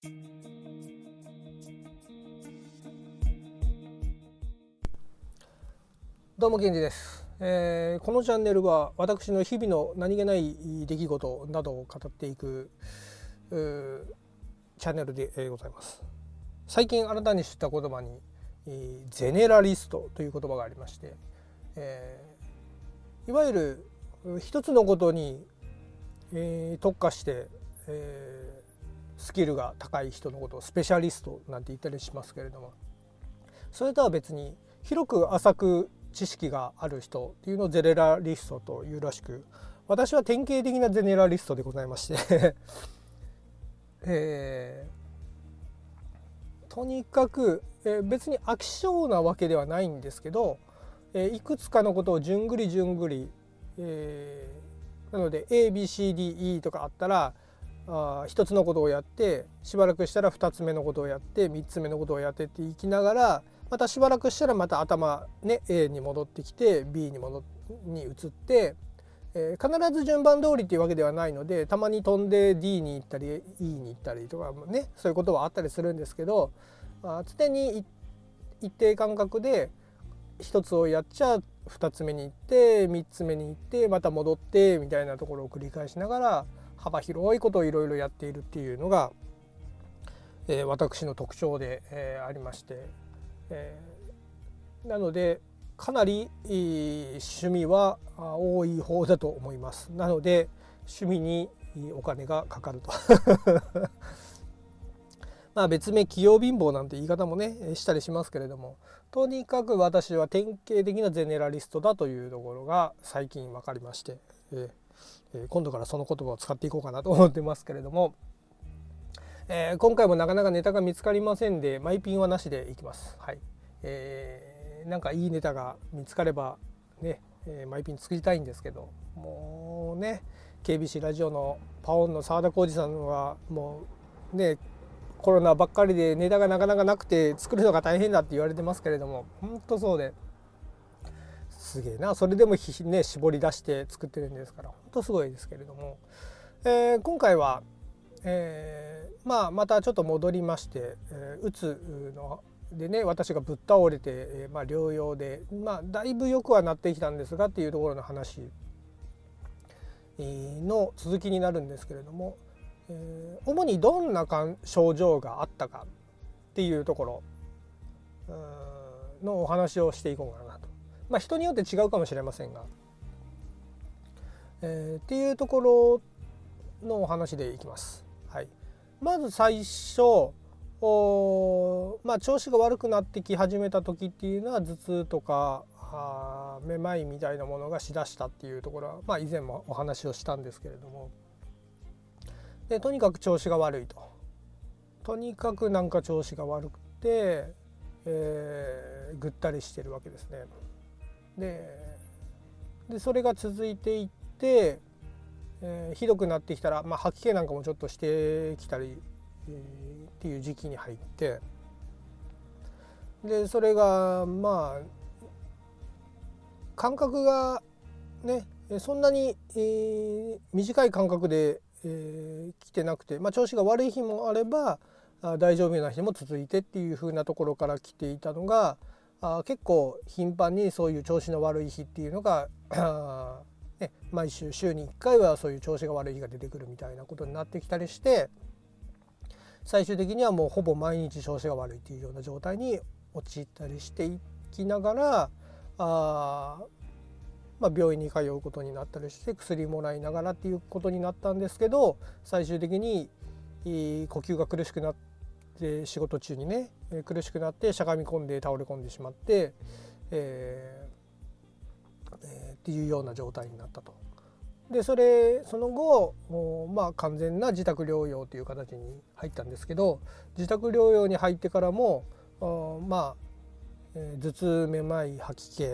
どうもケンジです、えー、このチャンネルは私の日々の何気ない出来事などを語っていくチャンネルでございます。最近新たに知った言葉にゼネラリストという言葉がありまして、えー、いわゆる一つのことに、えー、特化して、えー、スキルが高い人のことをスペシャリストなんて言ったりしますけれども。それとは別に広く浅く知識がある人っていうのをゼネラリストというらしく私は典型的なゼネラリストでございまして。えー、とにかく、えー、別に飽き性なわけではないんですけど、えー、いくつかのことをじゅんぐりじゅんぐり、えー、なので ABCDE とかあったらあ1つのことをやってしばらくしたら2つ目のことをやって3つ目のことをやってっていきながらまたしばらくしたらまた頭ね A に戻ってきて B に戻に移って、えー、必ず順番通りっていうわけではないのでたまに飛んで D に行ったり E に行ったりとかねそういうことはあったりするんですけど、まあ、常に一定間隔で1つをやっちゃ2つ目に行って3つ目に行ってまた戻ってみたいなところを繰り返しながら幅広いことをいろいろやっているっていうのが、えー、私の特徴で、えー、ありましてえー、なのでかなり趣味は多い方だと思います。なので趣味にお金がかかると。まあ別名器用貧乏なんて言い方もねしたりしますけれどもとにかく私は典型的なゼネラリストだというところが最近分かりまして、えー、今度からその言葉を使っていこうかなと思ってますけれどもえー、今回もなかなかネタが見つかりませんでマイピンはなしでいきます。はい、えー、なんかいいネタが見つかればね、えー、マイピン作りたいんですけどもうね KBC ラジオのパオンの澤田浩二さんはもうねコロナばっかりでネタがなかなかなくて作るのが大変だって言われてますけれども本当そうですげえなそれでもね絞り出して作ってるんですから本当すごいですけれども、えー、今回はえー、まあまたちょっと戻りまして、えー、うつのでね私がぶっ倒れて、えー、まあ、療養で、まあ、だいぶ良くはなってきたんですがっていうところの話の続きになるんですけれども、え、主にどんな症状があったかっていうところのお話をしていこうかな。まあ、人によって違うかもしれませんが、えー、っていうところのお話でいきます。はい、まず最初お、まあ、調子が悪くなってき始めた時っていうのは頭痛とかあめまいみたいなものがしだしたっていうところは、まあ、以前もお話をしたんですけれどもでとにかく調子が悪いととにかくなんか調子が悪くて、えー、ぐったりしてるわけですね。ででそれが続いていってえー、ひどくなってきたら、まあ、吐き気なんかもちょっとしてきたり、えー、っていう時期に入ってでそれがまあ間隔がねそんなに、えー、短い間隔で、えー、来てなくて、まあ、調子が悪い日もあればあ大丈夫な日も続いてっていう風なところから来ていたのがあ結構頻繁にそういう調子の悪い日っていうのが ね、毎週週に1回はそういう調子が悪い日が出てくるみたいなことになってきたりして最終的にはもうほぼ毎日調子が悪いっていうような状態に陥ったりしていきながらあ、まあ、病院に通うことになったりして薬もらいながらっていうことになったんですけど最終的に呼吸が苦しくなって仕事中にね苦しくなってしゃがみ込んで倒れ込んでしまって、えーえー、っていうような状態になったと。でそれその後まあ完全な自宅療養という形に入ったんですけど自宅療養に入ってからもまあ、えー、頭痛めまい吐き気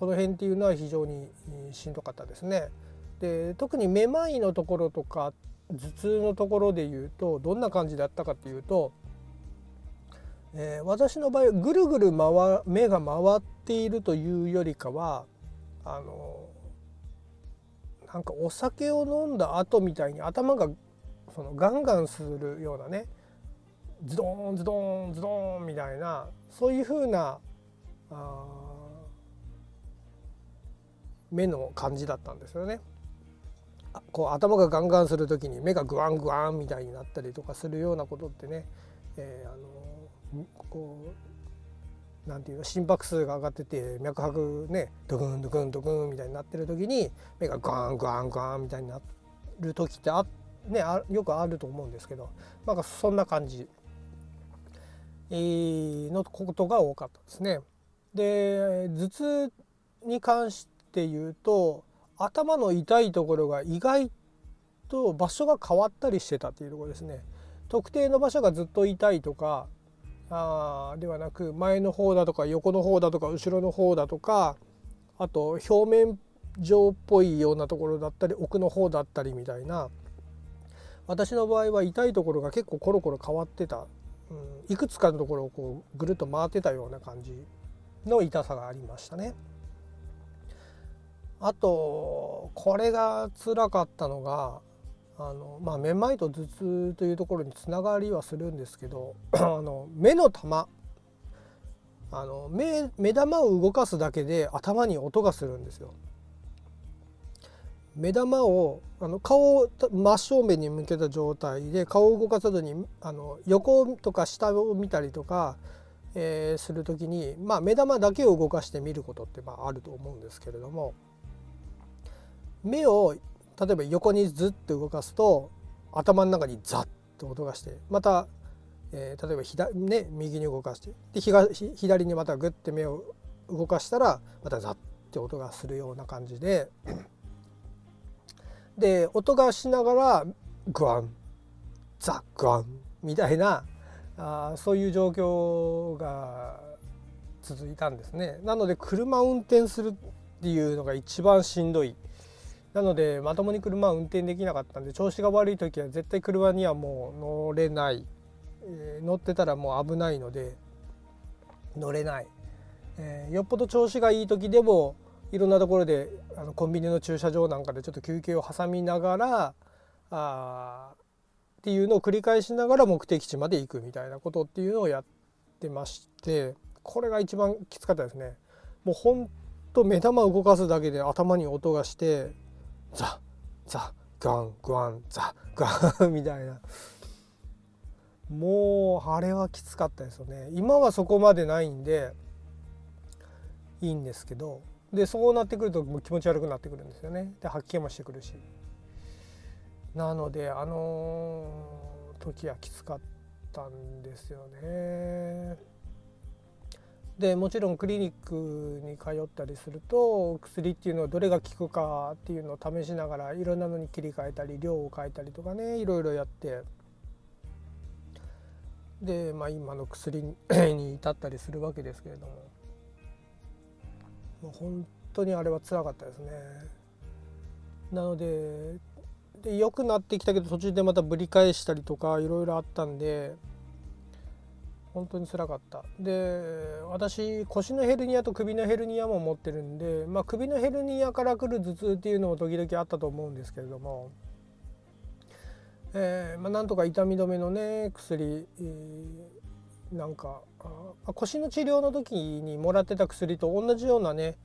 この辺っていうのは非常にしんどかったですね。で特にめまいのところとか頭痛のところで言うとどんな感じだったかっていうと、えー、私の場合ぐるぐる回目が回っているというよりかはあのなんかお酒を飲んだ後みたいに頭がそのガンガンするようなねズドーンズドーンズドーンみたいなそういう風なあ目の感じだったんですよね。こう頭がガンガンする時に目がグワングワンみたいになったりとかするようなことってね、えー、あのこうなんていうの心拍数が上がってて脈拍ねドクンドクンドクンみたいになってる時に目がグワングワングワンみたいになる時ってあ、ね、あよくあると思うんですけどなんかそんな感じ、のことが多かったですね。で頭痛に関して言うと頭の痛いところが意外と場所が変わったりしてたっていうところですね。特定の場所がずっと痛いとかあではなく前の方だとか横の方だとか後ろの方だとかあと表面上っぽいようなところだったり奥の方だったりみたいな私の場合は痛いところが結構コロコロ変わってた、うん、いくつかのところをこうぐるっと回ってたような感じの痛さがありましたね。あとこれが辛かったのがあの、まあ、めまいと頭痛というところにつながりはするんですけど あの目の玉あの目目玉を動かすだけで頭に音がするんですよ。目玉をあの顔を真正面に向けた状態で顔を動かさずにあの横とか下を見たりとか、えー、する時に、まあ、目玉だけを動かして見ることってまああると思うんですけれども目を例えば横にずっと動かすと頭の中にザッと音がしてまた、えー、例えば左、ね、右に動かしてで左にまたグッて目を動かしたらまたザッて音がするような感じでで音がしながらグワンザグワンみたいなあそういう状況が続いたんですね。なので車運転するっていうのが一番しんどい。なのでまともに車を運転できなかったんで調子が悪い時は絶対車にはもう乗れない、えー、乗ってたらもう危ないので乗れない、えー、よっぽど調子がいい時でもいろんなところであのコンビニの駐車場なんかでちょっと休憩を挟みながらあっていうのを繰り返しながら目的地まで行くみたいなことっていうのをやってましてこれが一番きつかったですね。もうほんと目玉動かすだけで頭に音がしてザザガングワンザガン みたいな。もうあれはきつかったですよね。今はそこまでないんでいいんですけど。でそうなってくるともう気持ち悪くなってくるんですよね。で吐き気もしてくるし。なのであの時はきつかったんですよね。でもちろんクリニックに通ったりすると薬っていうのはどれが効くかっていうのを試しながらいろんなのに切り替えたり量を変えたりとかねいろいろやってで、まあ、今の薬に至ったりするわけですけれどももう本当にあれはつらかったですね。なのでで良くなってきたけど途中でまたぶり返したりとかいろいろあったんで本当につらかった。で私腰のヘルニアと首のヘルニアも持ってるんで、まあ、首のヘルニアから来る頭痛っていうのも時々あったと思うんですけれども、えーまあ、なんとか痛み止めのね薬、えー、なんかあ腰の治療の時にもらってた薬と同じようなね、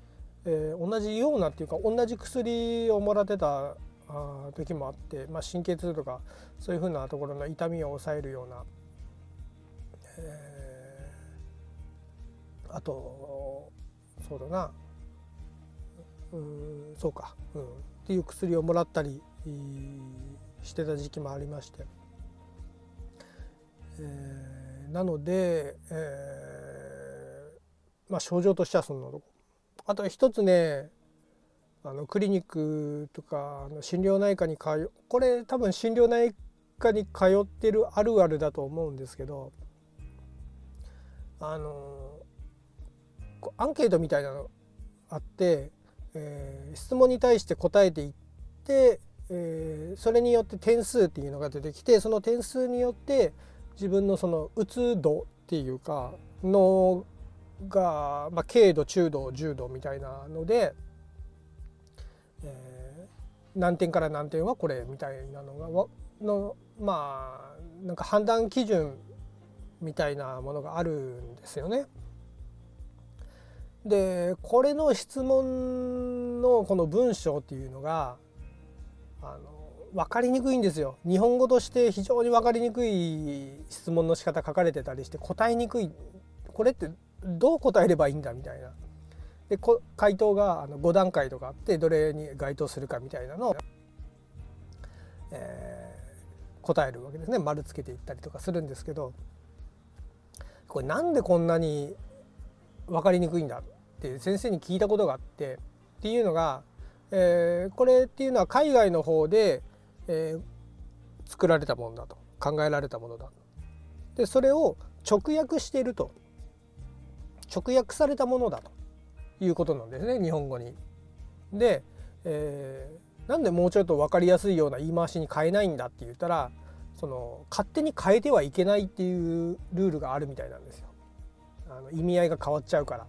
えー、同じようなっていうか同じ薬をもらってたあ時もあって、まあ、神経痛とかそういうふうなところの痛みを抑えるようなえー、あとそうだな。うんそうか、うん、っていう薬をもらったりしてた時期もありまして、えー、なので、えー、まあ症状としてはそんなとこ。あと一つねあのクリニックとかの心療内科に通これ多分心療内科に通ってるあるあるだと思うんですけどあのアンケートみたいなのあって、えー、質問に対して答えていって、えー、それによって点数っていうのが出てきてその点数によって自分のそのうつ度っていうかのが、まあ、軽度中度重度みたいなので、えー、何点から何点はこれみたいなのがのまあなんか判断基準みたいなものがあるんですよね。でこれの質問のこの文章っていうのがあの分かりにくいんですよ。日本語として非常に分かりにくい質問の仕方書かれてたりして答えにくいこれってどう答えればいいんだみたいな。で回答があの5段階とかあってどれに該当するかみたいなのを、えー、答えるわけですね丸つけていったりとかするんですけどこれなんでこんなに分かりにくいんだって先生に聞いたことがあってっていうのが、えー、これっていうのは海外の方で、えー、作られたものだと考えられたものだでそれを直訳していると直訳されたものだということなんですね日本語に。で、えー、なんでもうちょっと分かりやすいような言い回しに変えないんだって言ったらその勝手に変えてはいけないっていうルールがあるみたいなんですよ。あの意味合いが変わっちゃうから。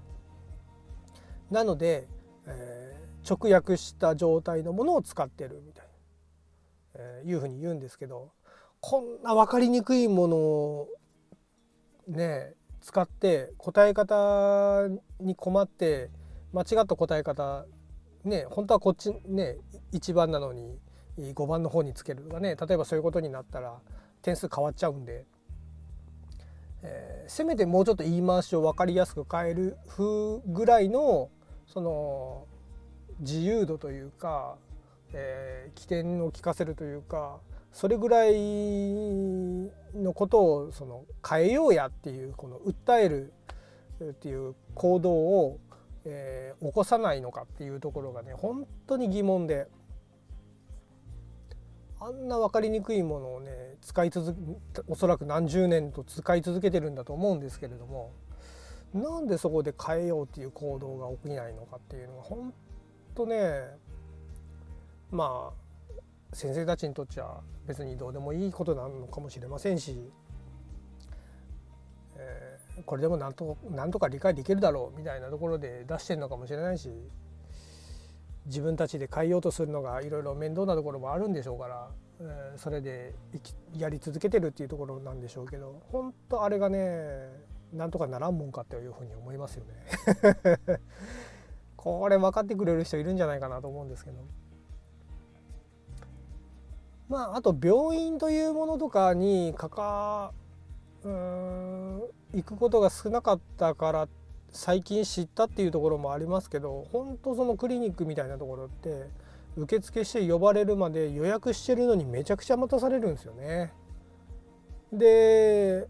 なので、えー、直訳した状態のものを使ってるみたいな、えー、いうふうに言うんですけどこんな分かりにくいものをね使って答え方に困って間違った答え方ね本当はこっちね1番なのに5番の方につけるとかね例えばそういうことになったら点数変わっちゃうんで、えー、せめてもうちょっと言い回しを分かりやすく変える風ぐらいのその自由度というか、えー、起点を聞かせるというかそれぐらいのことをその変えようやっていうこの訴えるっていう行動を、えー、起こさないのかっていうところがね本当に疑問で。あんな分かりにくいものをね使い続けおそらく何十年と使い続けてるんだと思うんですけれどもなんでそこで変えようっていう行動が起きないのかっていうのが本当ねまあ先生たちにとっちゃ別にどうでもいいことなのかもしれませんし、えー、これでもなんとなんとか理解できるだろうみたいなところで出してるのかもしれないし自分たちで変えようとするのがいろいろ面倒なところもあるんでしょうから、えー、それでやり続けてるっていうところなんでしょうけど本当あれがねなんとかならんもんかっていうふうに思いますよね これ分かってくれる人いるんじゃないかなと思うんですけど。まああと病院というものとかにかかうん行くことが少なかったから最近知ったっていうところもありますけど本当そのクリニックみたいなところって受付して呼ばれるまで予約してるのにめちゃくちゃ待たされるんですよね。で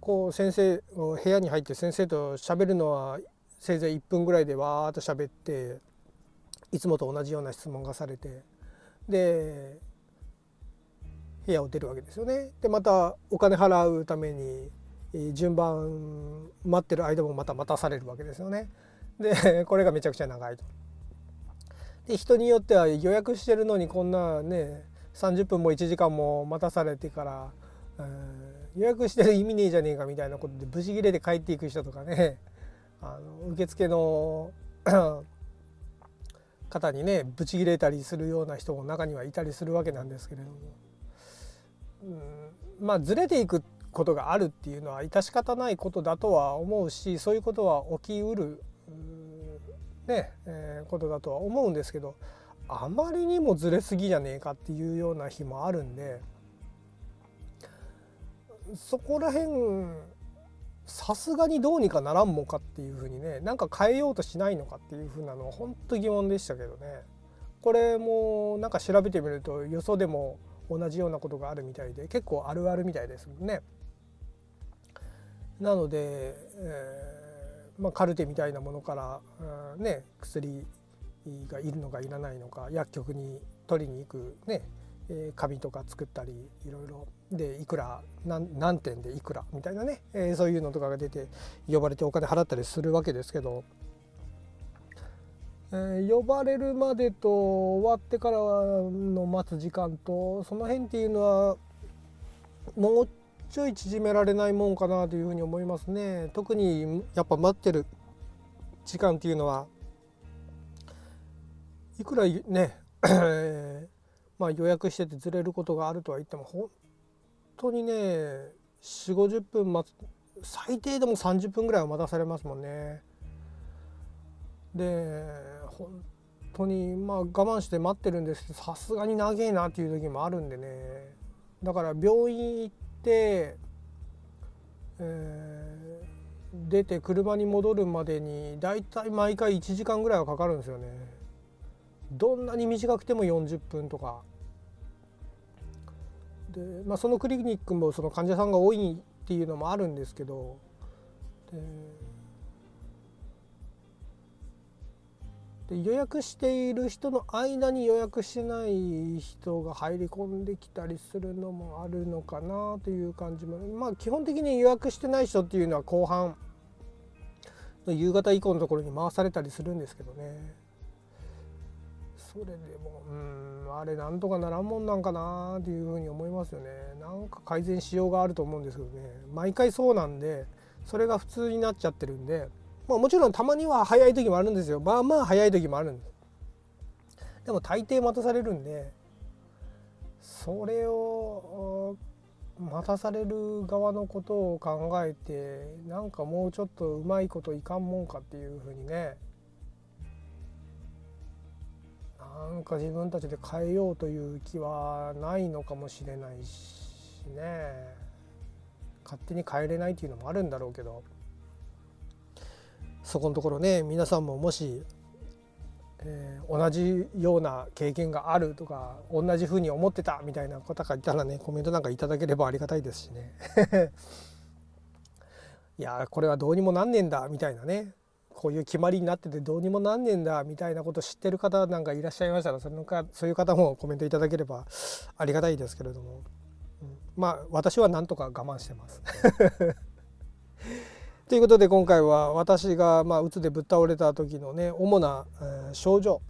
こう先生部屋に入って先生と喋るのはせいぜい1分ぐらいでわーっと喋っていつもと同じような質問がされてで部屋を出るわけですよね。でまたお金払うために順番待ってる間もまた待たされるわけですよね。で これがめちゃくちゃ長いと。で人によっては予約してるのにこんなね30分も1時間も待たされてから、予約してる意味ねえじゃねえかみたいなことでブチギレで帰っていく人とかね あの受付の 方にねブチギレたりするような人も中にはいたりするわけなんですけれども。うん、まあずれていくことがあるっていうのは致し方ないことだとは思うしそういうことは起きうる、ねえー、ことだとは思うんですけどあまりにもずれすぎじゃねえかっていうような日もあるんでそこら辺さすがにどうにかならんもんかっていうふうにねなんか変えようとしないのかっていうふうなのは本当疑問でしたけどねこれもなんか調べてみるとよそでも同じようなことがあるみたいで結構あるあるみたいですもんね。なので、えーまあ、カルテみたいなものから、うん、ね、薬がいるのかいらないのか薬局に取りに行く、ねえー、紙とか作ったりいろいろ。でいくら何何点でいくらみたいなね、えー、そういうのとかが出て呼ばれてお金払ったりするわけですけどえー、呼ばれるまでと終わってからの待つ時間とその辺っていうのはもうちょい縮められないもんかなというふうに思いますね。特にやっぱ待ってる時間っていうのはいくらね まあ予約しててずれることがあるとは言っても本当にね4 5 0分待つ最低でも30分ぐらいは待たされますもんね。で本当にまあ我慢して待ってるんですけどさすがに長えなっていう時もあるんでねだから病院行って、えー、出て車に戻るまでに大体毎回1時間ぐらいはかかるんですよね。どんなに短くても40分とかで、まあ、そのクリニックもその患者さんが多いっていうのもあるんですけどで予約している人の間に予約しない人が入り込んできたりするのもあるのかなという感じも。まあ基本的に予約してない人っていうのは後半の夕方以降のところに回されたりするんですけどね。それでもうんあれなんとかならんもんなんかなっていうふうに思いますよね。なんか改善しようがあると思うんですけどね。毎回そうなんでそれが普通になっちゃってるんでまあ、もちろんたまには早い時もあるんですよ。まあまあ早い時もあるんです。でも大抵待たされるんでそれを待たされる側のことを考えてなんかもうちょっとうまいこといかんもんかっていうふうにねなんか自分たちで変えようという気はないのかもしれないしね。勝手に変えれないっていうのもあるんだろうけど。そこのところね皆さんももし、えー、同じような経験があるとか同じふうに思ってたみたいな方がいたらねコメントなんかいただければありがたいですしね。いやこれはどうにもなんねえんだみたいなね。こういう決まりになっててどうにもなんねえんだみたいなこと知ってる方なんかいらっしゃいましたらそのかそういう方もコメントいただければありがたいですけれども、うん、まあ私はなんとか我慢してます。ということで今回は私がまあうつでぶっ倒れた時のね主な、えー、症状、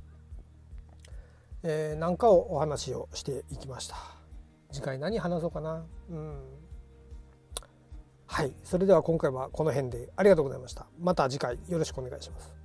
えー、なんかをお話をしていきました。次回何話そうかな。うん。はい。それでは今回はこの辺でありがとうございました。また次回よろしくお願いします。